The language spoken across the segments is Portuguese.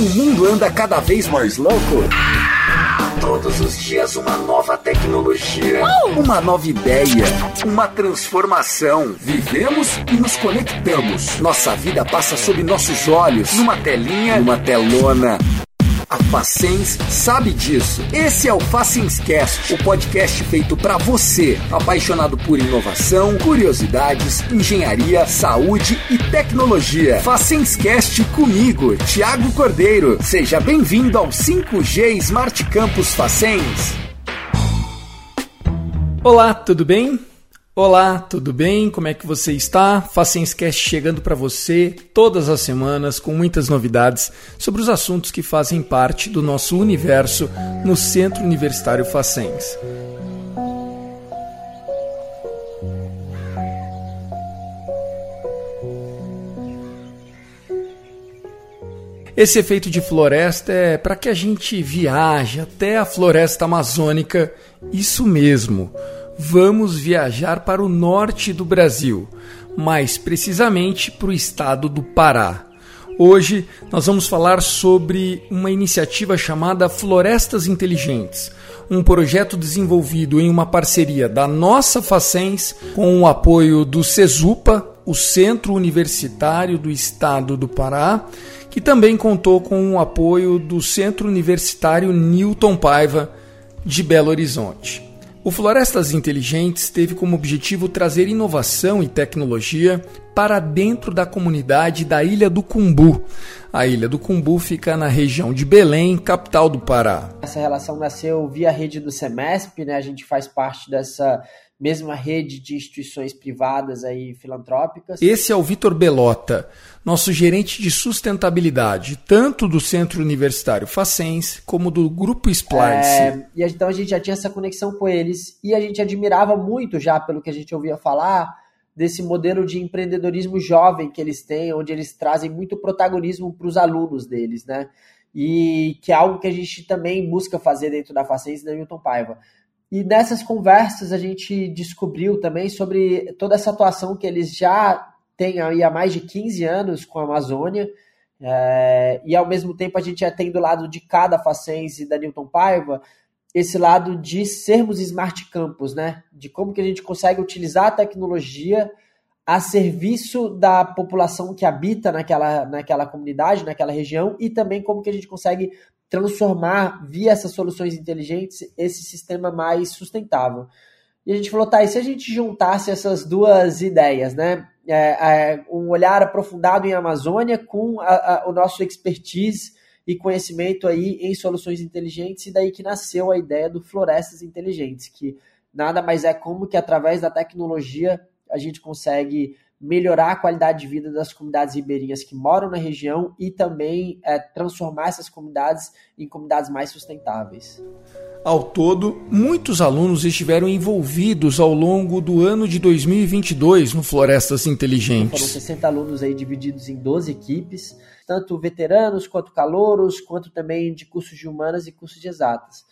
O mundo anda cada vez mais louco. Todos os dias uma nova tecnologia, uma nova ideia, uma transformação. Vivemos e nos conectamos. Nossa vida passa sob nossos olhos, numa telinha, numa telona. A Facens sabe disso. Esse é o Facenscast, o podcast feito para você, apaixonado por inovação, curiosidades, engenharia, saúde e tecnologia. Facenscast comigo, Thiago Cordeiro. Seja bem-vindo ao 5G Smart Campus Facens. Olá, tudo bem? Olá, tudo bem? Como é que você está? Facenscast chegando para você todas as semanas com muitas novidades sobre os assuntos que fazem parte do nosso universo no Centro Universitário Facens. Esse efeito de floresta é para que a gente viaje até a floresta amazônica, isso mesmo vamos viajar para o norte do Brasil, mais precisamente para o estado do Pará. Hoje nós vamos falar sobre uma iniciativa chamada Florestas Inteligentes, um projeto desenvolvido em uma parceria da nossa Facens com o apoio do CESUPA, o Centro Universitário do Estado do Pará, que também contou com o apoio do Centro Universitário Newton Paiva de Belo Horizonte. O Florestas Inteligentes teve como objetivo trazer inovação e tecnologia para dentro da comunidade da Ilha do Cumbu. A Ilha do Cumbu fica na região de Belém, capital do Pará. Essa relação nasceu via rede do Semesp, né? A gente faz parte dessa mesma rede de instituições privadas aí filantrópicas. Esse é o Vitor Belota, nosso gerente de sustentabilidade, tanto do Centro Universitário Facens como do Grupo Splice. É, e então a gente já tinha essa conexão com eles e a gente admirava muito já pelo que a gente ouvia falar desse modelo de empreendedorismo jovem que eles têm, onde eles trazem muito protagonismo para os alunos deles, né? E que é algo que a gente também busca fazer dentro da Facens e da Newton Paiva e nessas conversas a gente descobriu também sobre toda essa atuação que eles já têm aí há mais de 15 anos com a Amazônia. É, e ao mesmo tempo a gente já tem do lado de cada Facens e da Newton Paiva esse lado de sermos smart campus, né? De como que a gente consegue utilizar a tecnologia a serviço da população que habita naquela, naquela comunidade, naquela região, e também como que a gente consegue transformar, via essas soluções inteligentes, esse sistema mais sustentável. E a gente falou, tá, e se a gente juntasse essas duas ideias, né? É, é, um olhar aprofundado em Amazônia com a, a, o nosso expertise e conhecimento aí em soluções inteligentes, e daí que nasceu a ideia do Florestas Inteligentes, que nada mais é como que através da tecnologia a gente consegue melhorar a qualidade de vida das comunidades ribeirinhas que moram na região e também é, transformar essas comunidades em comunidades mais sustentáveis. Ao todo, muitos alunos estiveram envolvidos ao longo do ano de 2022 no Florestas Inteligentes. Foram 60 alunos aí divididos em 12 equipes, tanto veteranos quanto calouros, quanto também de cursos de humanas e cursos de exatas.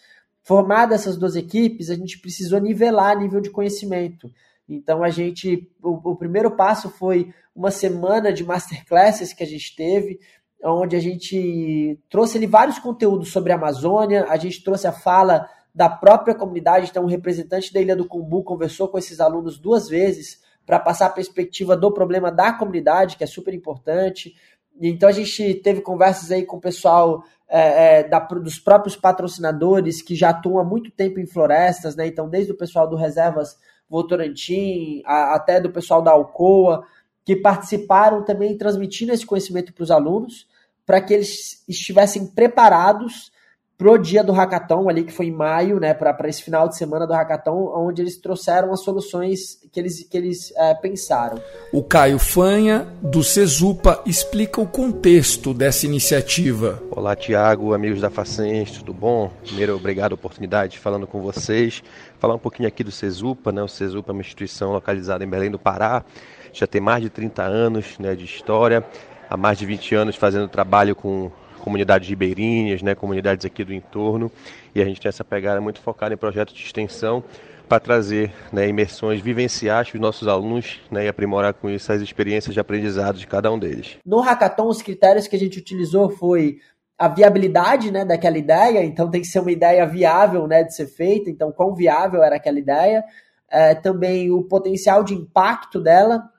Formadas essas duas equipes, a gente precisou nivelar nível de conhecimento. Então a gente, o, o, primeiro passo foi uma semana de masterclasses que a gente teve, onde a gente trouxe ali vários conteúdos sobre a Amazônia, a gente trouxe a fala da própria comunidade, então um representante da Ilha do Cumbu conversou com esses alunos duas vezes para passar a perspectiva do problema da comunidade, que é super importante. Então a gente teve conversas aí com o pessoal é, é, da, dos próprios patrocinadores que já atuam há muito tempo em florestas, né? Então, desde o pessoal do Reservas Votorantim, a, até do pessoal da Alcoa, que participaram também transmitindo esse conhecimento para os alunos, para que eles estivessem preparados pro dia do hackathon ali, que foi em maio, né, para esse final de semana do hackathon, onde eles trouxeram as soluções que eles, que eles é, pensaram. O Caio Fanha, do Cesupa, explica o contexto dessa iniciativa. Olá, Tiago, amigos da Facens, tudo bom? Primeiro, obrigado a oportunidade falando com vocês. Falar um pouquinho aqui do Cesupa, né? O Cesupa é uma instituição localizada em Belém do Pará, já tem mais de 30 anos né, de história, há mais de 20 anos fazendo trabalho com comunidades ribeirinhas, né, comunidades aqui do entorno, e a gente tem essa pegada muito focada em projetos de extensão para trazer né, imersões vivenciais para os nossos alunos né, e aprimorar com isso as experiências de aprendizado de cada um deles. No Hackathon, os critérios que a gente utilizou foi a viabilidade né, daquela ideia, então tem que ser uma ideia viável né, de ser feita, então quão viável era aquela ideia, é, também o potencial de impacto dela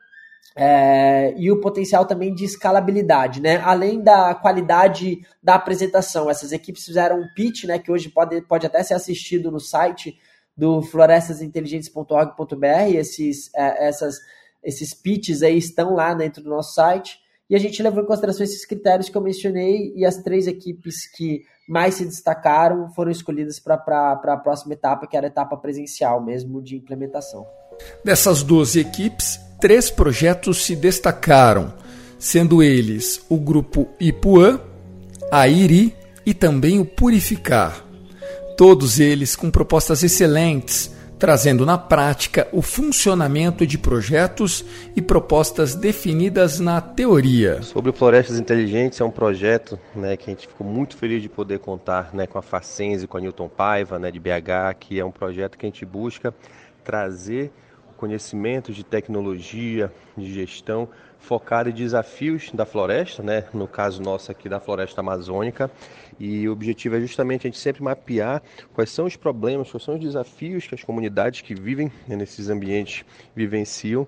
é, e o potencial também de escalabilidade, né? Além da qualidade da apresentação, essas equipes fizeram um pitch, né, que hoje pode, pode até ser assistido no site do florestasinteligentes.org.br, esses, é, essas, esses pitches aí estão lá dentro do nosso site, e a gente levou em consideração esses critérios que eu mencionei e as três equipes que mais se destacaram foram escolhidas para a próxima etapa, que era a etapa presencial mesmo de implementação. Dessas 12 equipes, três projetos se destacaram, sendo eles o grupo Ipuã, a IRI e também o Purificar. Todos eles com propostas excelentes trazendo na prática o funcionamento de projetos e propostas definidas na teoria. Sobre Florestas Inteligentes, é um projeto né, que a gente ficou muito feliz de poder contar né, com a Facense, com a Newton Paiva, né, de BH, que é um projeto que a gente busca trazer conhecimento de tecnologia, de gestão, focado em desafios da floresta, né? no caso nosso aqui da floresta amazônica. E o objetivo é justamente a gente sempre mapear quais são os problemas, quais são os desafios que as comunidades que vivem né, nesses ambientes vivenciam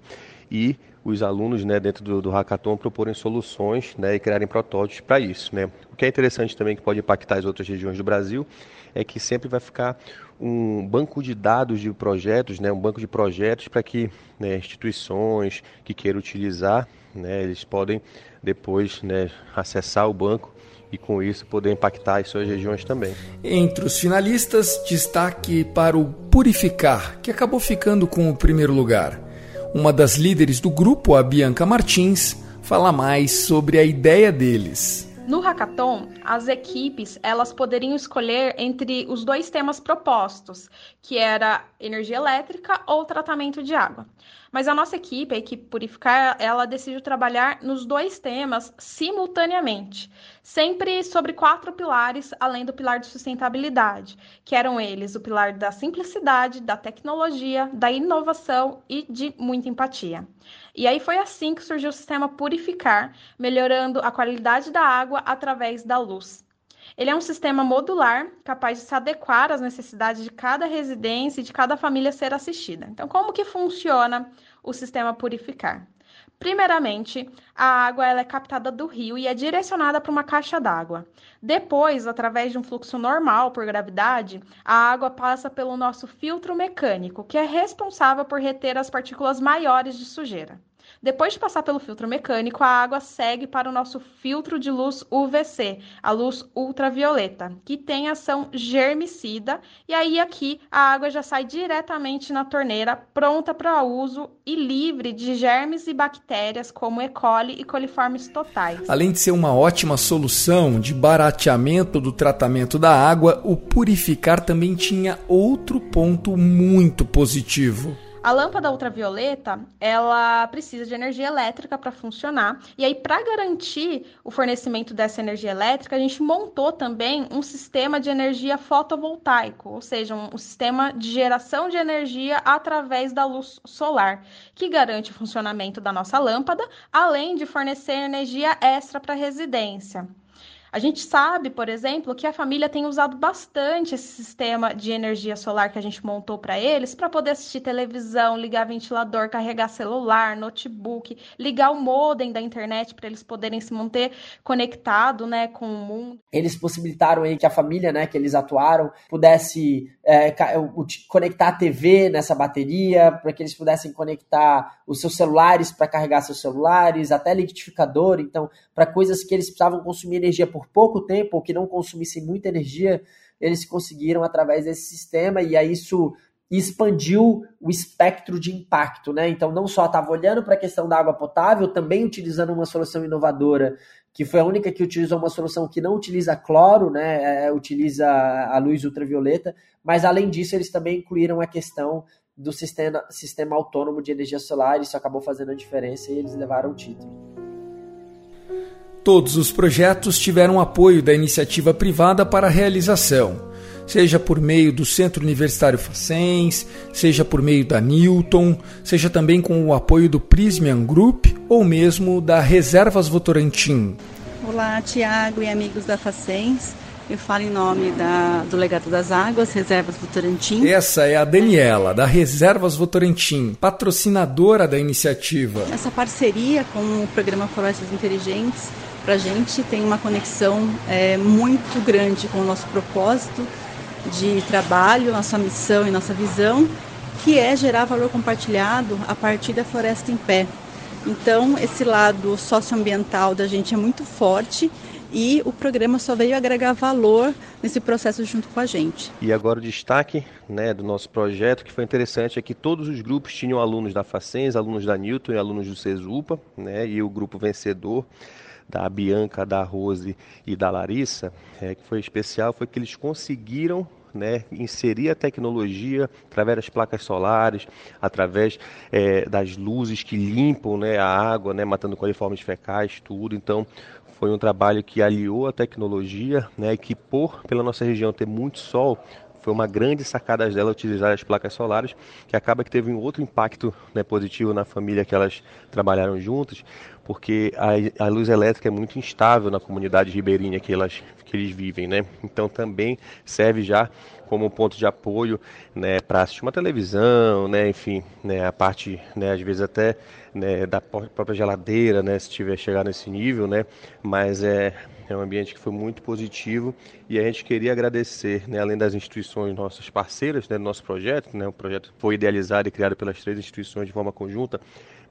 e os alunos né, dentro do, do hackathon proporem soluções né, e criarem protótipos para isso. Né. O que é interessante também que pode impactar as outras regiões do Brasil é que sempre vai ficar um banco de dados de projetos, né, um banco de projetos para que né, instituições que queiram utilizar, né, eles podem depois né, acessar o banco e com isso poder impactar as suas regiões também. Entre os finalistas, destaque para o Purificar, que acabou ficando com o primeiro lugar. Uma das líderes do grupo, a Bianca Martins, fala mais sobre a ideia deles. No hackathon, as equipes elas poderiam escolher entre os dois temas propostos, que era energia elétrica ou tratamento de água. Mas a nossa equipe, a equipe Purificar, ela decidiu trabalhar nos dois temas simultaneamente, sempre sobre quatro pilares, além do pilar de sustentabilidade, que eram eles o pilar da simplicidade, da tecnologia, da inovação e de muita empatia. E aí foi assim que surgiu o sistema Purificar, melhorando a qualidade da água através da luz. Ele é um sistema modular, capaz de se adequar às necessidades de cada residência e de cada família ser assistida. Então, como que funciona o sistema Purificar? Primeiramente, a água ela é captada do rio e é direcionada para uma caixa d'água. Depois, através de um fluxo normal por gravidade, a água passa pelo nosso filtro mecânico, que é responsável por reter as partículas maiores de sujeira. Depois de passar pelo filtro mecânico, a água segue para o nosso filtro de luz UVC, a luz ultravioleta, que tem ação germicida, e aí aqui a água já sai diretamente na torneira, pronta para uso e livre de germes e bactérias como E. coli e coliformes totais. Além de ser uma ótima solução de barateamento do tratamento da água, o purificar também tinha outro ponto muito positivo. A lâmpada ultravioleta, ela precisa de energia elétrica para funcionar. E aí, para garantir o fornecimento dessa energia elétrica, a gente montou também um sistema de energia fotovoltaico, ou seja, um, um sistema de geração de energia através da luz solar, que garante o funcionamento da nossa lâmpada, além de fornecer energia extra para a residência. A gente sabe, por exemplo, que a família tem usado bastante esse sistema de energia solar que a gente montou para eles para poder assistir televisão, ligar ventilador, carregar celular, notebook, ligar o modem da internet para eles poderem se manter conectado, né, com o mundo. Eles possibilitaram aí que a família, né, que eles atuaram, pudesse é, conectar a TV nessa bateria, para que eles pudessem conectar os seus celulares para carregar seus celulares, até liquidificador, então, para coisas que eles precisavam consumir energia por por pouco tempo ou que não consumissem muita energia, eles conseguiram através desse sistema e aí isso expandiu o espectro de impacto, né? Então não só estava olhando para a questão da água potável, também utilizando uma solução inovadora que foi a única que utilizou uma solução que não utiliza cloro, né? É, utiliza a luz ultravioleta, mas além disso eles também incluíram a questão do sistema, sistema autônomo de energia solar, isso acabou fazendo a diferença e eles levaram o título. Todos os projetos tiveram apoio da iniciativa privada para a realização, seja por meio do Centro Universitário Facens, seja por meio da Newton, seja também com o apoio do Prismian Group ou mesmo da Reservas Votorantim. Olá, Tiago e amigos da Facens. Eu falo em nome da, do Legado das Águas, Reservas Votorantim. Essa é a Daniela, da Reservas Votorantim, patrocinadora da iniciativa. Essa parceria com o programa Florestas Inteligentes, para a gente tem uma conexão é, muito grande com o nosso propósito de trabalho, nossa missão e nossa visão, que é gerar valor compartilhado a partir da floresta em pé. Então, esse lado socioambiental da gente é muito forte e o programa só veio agregar valor nesse processo junto com a gente. E agora o destaque né, do nosso projeto, que foi interessante, é que todos os grupos tinham alunos da Facens, alunos da Newton e alunos do Cesupa, né, e o grupo vencedor da Bianca, da Rose e da Larissa, é, que foi especial, foi que eles conseguiram né, inserir a tecnologia através das placas solares, através é, das luzes que limpam né, a água, né, matando coliformes fecais, tudo. Então, foi um trabalho que aliou a tecnologia, né, que por pela nossa região ter muito sol, foi uma grande sacada dela utilizar as placas solares, que acaba que teve um outro impacto né, positivo na família que elas trabalharam juntas, porque a, a, luz elétrica é muito instável na comunidade ribeirinha que, elas, que eles vivem, né? Então também serve já como ponto de apoio, né, para assistir uma televisão, né, enfim, né, a parte, né, às vezes até né, da própria geladeira, né, se tiver chegar nesse nível, né, mas é, é um ambiente que foi muito positivo e a gente queria agradecer, né, além das instituições nossas parceiras, né, do nosso projeto, né, o projeto foi idealizado e criado pelas três instituições de forma conjunta,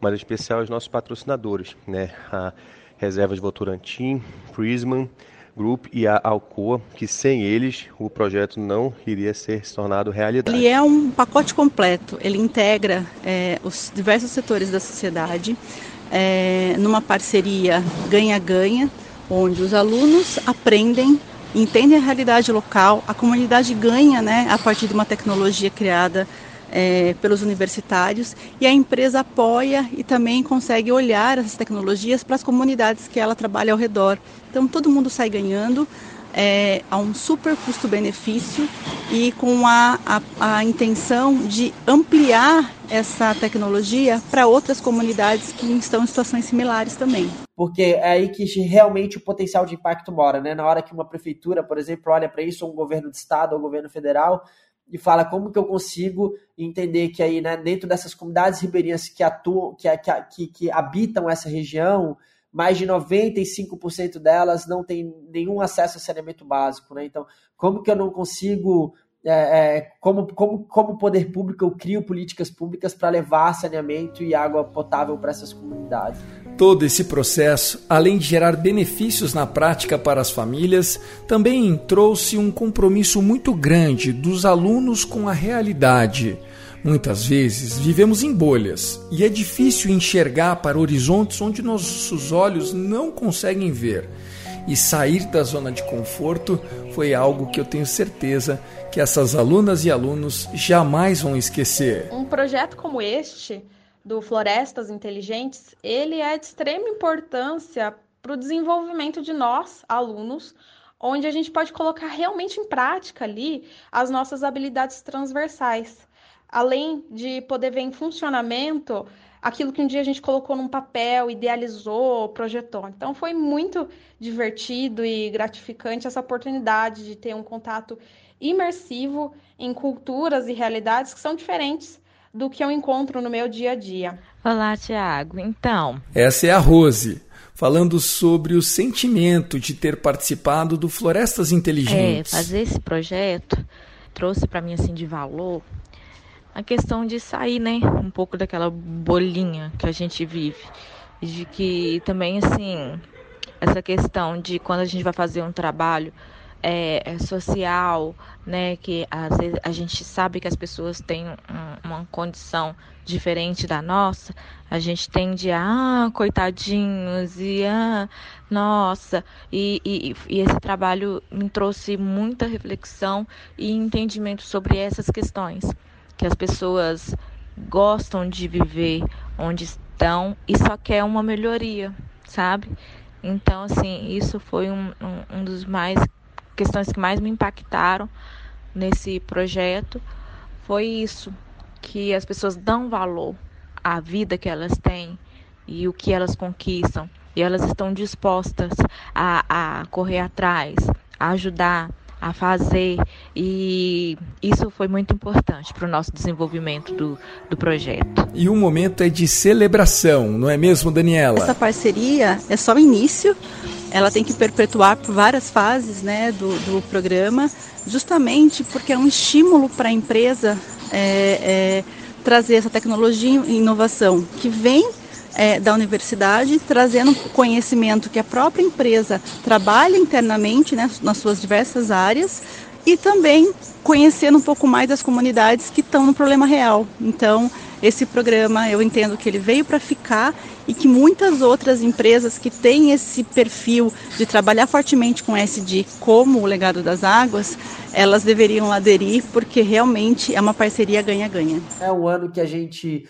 mas em especial os nossos patrocinadores, né, a Reservas Votorantim, Prisman, Group e a Alcoa, que sem eles o projeto não iria ser se tornado realidade. Ele é um pacote completo, ele integra é, os diversos setores da sociedade é, numa parceria ganha-ganha, onde os alunos aprendem, entendem a realidade local, a comunidade ganha né, a partir de uma tecnologia criada é, pelos universitários e a empresa apoia e também consegue olhar essas tecnologias para as comunidades que ela trabalha ao redor. Então todo mundo sai ganhando é, a um super custo-benefício e com a, a, a, intenção de ampliar essa tecnologia para outras comunidades que estão em situações similares também. Porque é aí que realmente o potencial de impacto mora, né? Na hora que uma prefeitura, por exemplo, olha para isso, ou um governo de estado, ou um governo federal, e fala como que eu consigo entender que aí, né, dentro dessas comunidades ribeirinhas que atuam, que, que, que habitam essa região, mais de 95% delas não tem nenhum acesso a saneamento básico, né? Então, como que eu não consigo é, é, como, como, como poder público eu crio políticas públicas para levar saneamento e água potável para essas comunidades. Todo esse processo, além de gerar benefícios na prática para as famílias, também trouxe um compromisso muito grande dos alunos com a realidade. Muitas vezes vivemos em bolhas e é difícil enxergar para horizontes onde nossos olhos não conseguem ver. E sair da zona de conforto foi algo que eu tenho certeza que essas alunas e alunos jamais vão esquecer. Um projeto como este, do Florestas Inteligentes, ele é de extrema importância para o desenvolvimento de nós, alunos, onde a gente pode colocar realmente em prática ali as nossas habilidades transversais. Além de poder ver em funcionamento aquilo que um dia a gente colocou num papel, idealizou, projetou. Então foi muito divertido e gratificante essa oportunidade de ter um contato imersivo em culturas e realidades que são diferentes do que eu encontro no meu dia a dia. Olá, Tiago. Então. Essa é a Rose, falando sobre o sentimento de ter participado do Florestas Inteligentes. É, fazer esse projeto trouxe para mim assim de valor a questão de sair, né, um pouco daquela bolinha que a gente vive, de que também assim essa questão de quando a gente vai fazer um trabalho é, é, social, né, que às vezes a gente sabe que as pessoas têm um, uma condição diferente da nossa, a gente tende a, ah, coitadinhos, e ah, nossa, e, e, e esse trabalho me trouxe muita reflexão e entendimento sobre essas questões, que as pessoas gostam de viver onde estão e só quer uma melhoria, sabe? Então, assim, isso foi um, um, um dos mais questões que mais me impactaram nesse projeto foi isso, que as pessoas dão valor à vida que elas têm e o que elas conquistam. e elas estão dispostas a, a correr atrás, a ajudar, a fazer e isso foi muito importante para o nosso desenvolvimento do, do projeto. E o momento é de celebração, não é mesmo, Daniela? Essa parceria é só o início, ela tem que perpetuar por várias fases né, do, do programa, justamente porque é um estímulo para a empresa é, é, trazer essa tecnologia e inovação que vem é, da universidade, trazendo conhecimento que a própria empresa trabalha internamente né, nas suas diversas áreas e também conhecendo um pouco mais das comunidades que estão no problema real. Então, esse programa eu entendo que ele veio para ficar e que muitas outras empresas que têm esse perfil de trabalhar fortemente com SD, como o legado das águas, elas deveriam aderir porque realmente é uma parceria ganha-ganha. É um ano que a gente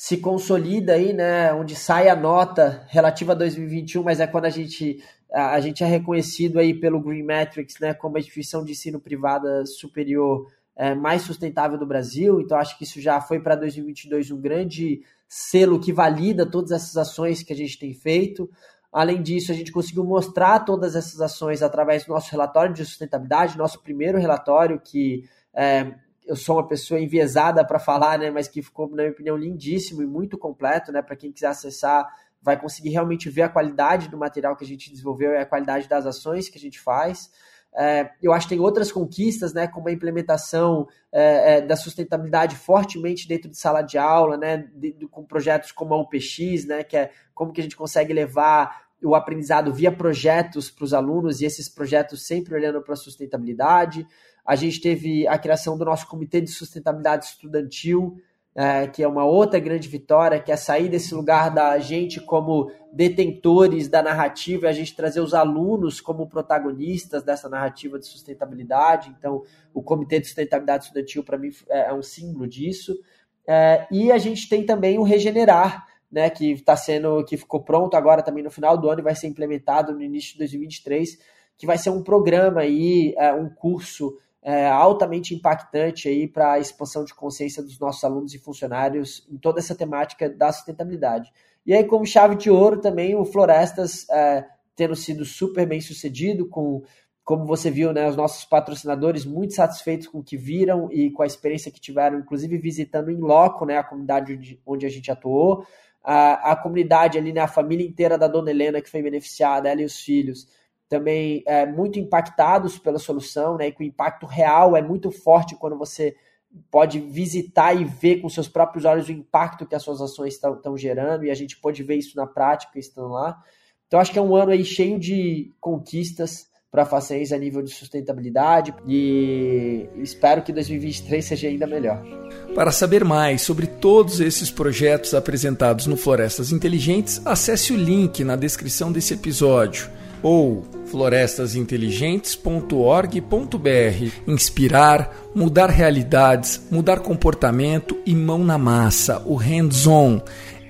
se consolida aí, né, onde sai a nota relativa a 2021, mas é quando a gente a, gente é reconhecido aí pelo Green Metrics, né, como a instituição de ensino privada superior é, mais sustentável do Brasil. Então acho que isso já foi para 2022 um grande selo que valida todas essas ações que a gente tem feito. Além disso, a gente conseguiu mostrar todas essas ações através do nosso relatório de sustentabilidade, nosso primeiro relatório que é, eu sou uma pessoa enviesada para falar, né, mas que ficou, na minha opinião, lindíssimo e muito completo, né, para quem quiser acessar, vai conseguir realmente ver a qualidade do material que a gente desenvolveu e a qualidade das ações que a gente faz. É, eu acho que tem outras conquistas, né, como a implementação é, é, da sustentabilidade fortemente dentro de sala de aula, né, de, de, com projetos como a UPX, né, que é como que a gente consegue levar o aprendizado via projetos para os alunos e esses projetos sempre olhando para a sustentabilidade. A gente teve a criação do nosso Comitê de Sustentabilidade Estudantil, é, que é uma outra grande vitória, que é sair desse lugar da gente como detentores da narrativa e a gente trazer os alunos como protagonistas dessa narrativa de sustentabilidade. Então, o Comitê de Sustentabilidade Estudantil, para mim, é, é um símbolo disso. É, e a gente tem também o Regenerar, né, que está sendo, que ficou pronto agora também no final do ano e vai ser implementado no início de 2023, que vai ser um programa aí, é, um curso é, altamente impactante aí para a expansão de consciência dos nossos alunos e funcionários em toda essa temática da sustentabilidade. E aí, como chave de ouro, também o Florestas é, tendo sido super bem sucedido, com, como você viu, né, os nossos patrocinadores muito satisfeitos com o que viram e com a experiência que tiveram, inclusive visitando em loco né, a comunidade onde, onde a gente atuou. A, a comunidade ali, né, a família inteira da Dona Helena que foi beneficiada, ela e os filhos, também é, muito impactados pela solução, né? E que o impacto real é muito forte quando você pode visitar e ver com seus próprios olhos o impacto que as suas ações estão gerando, e a gente pode ver isso na prática estando lá. Então, acho que é um ano aí cheio de conquistas para a Facens a nível de sustentabilidade e espero que 2023 seja ainda melhor. Para saber mais sobre todos esses projetos apresentados no Florestas Inteligentes, acesse o link na descrição desse episódio ou florestasinteligentes.org.br. Inspirar, mudar realidades, mudar comportamento e mão na massa, o hands-on.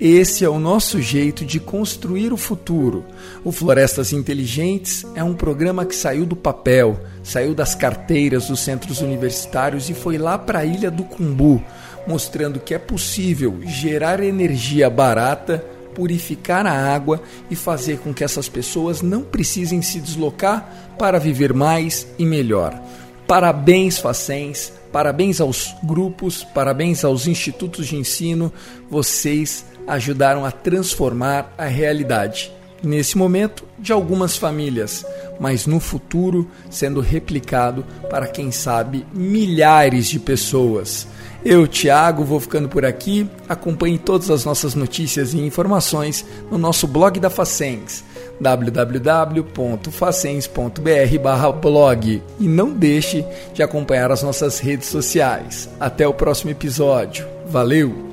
Esse é o nosso jeito de construir o futuro. O Florestas Inteligentes é um programa que saiu do papel, saiu das carteiras dos centros universitários e foi lá para a Ilha do Cumbu, mostrando que é possível gerar energia barata purificar a água e fazer com que essas pessoas não precisem se deslocar para viver mais e melhor. Parabéns, Facens, parabéns aos grupos, parabéns aos institutos de ensino, vocês ajudaram a transformar a realidade. Nesse momento, de algumas famílias, mas no futuro sendo replicado para quem sabe milhares de pessoas. Eu, Thiago, vou ficando por aqui. Acompanhe todas as nossas notícias e informações no nosso blog da Facens, www.facens.br/blog. E não deixe de acompanhar as nossas redes sociais. Até o próximo episódio. Valeu!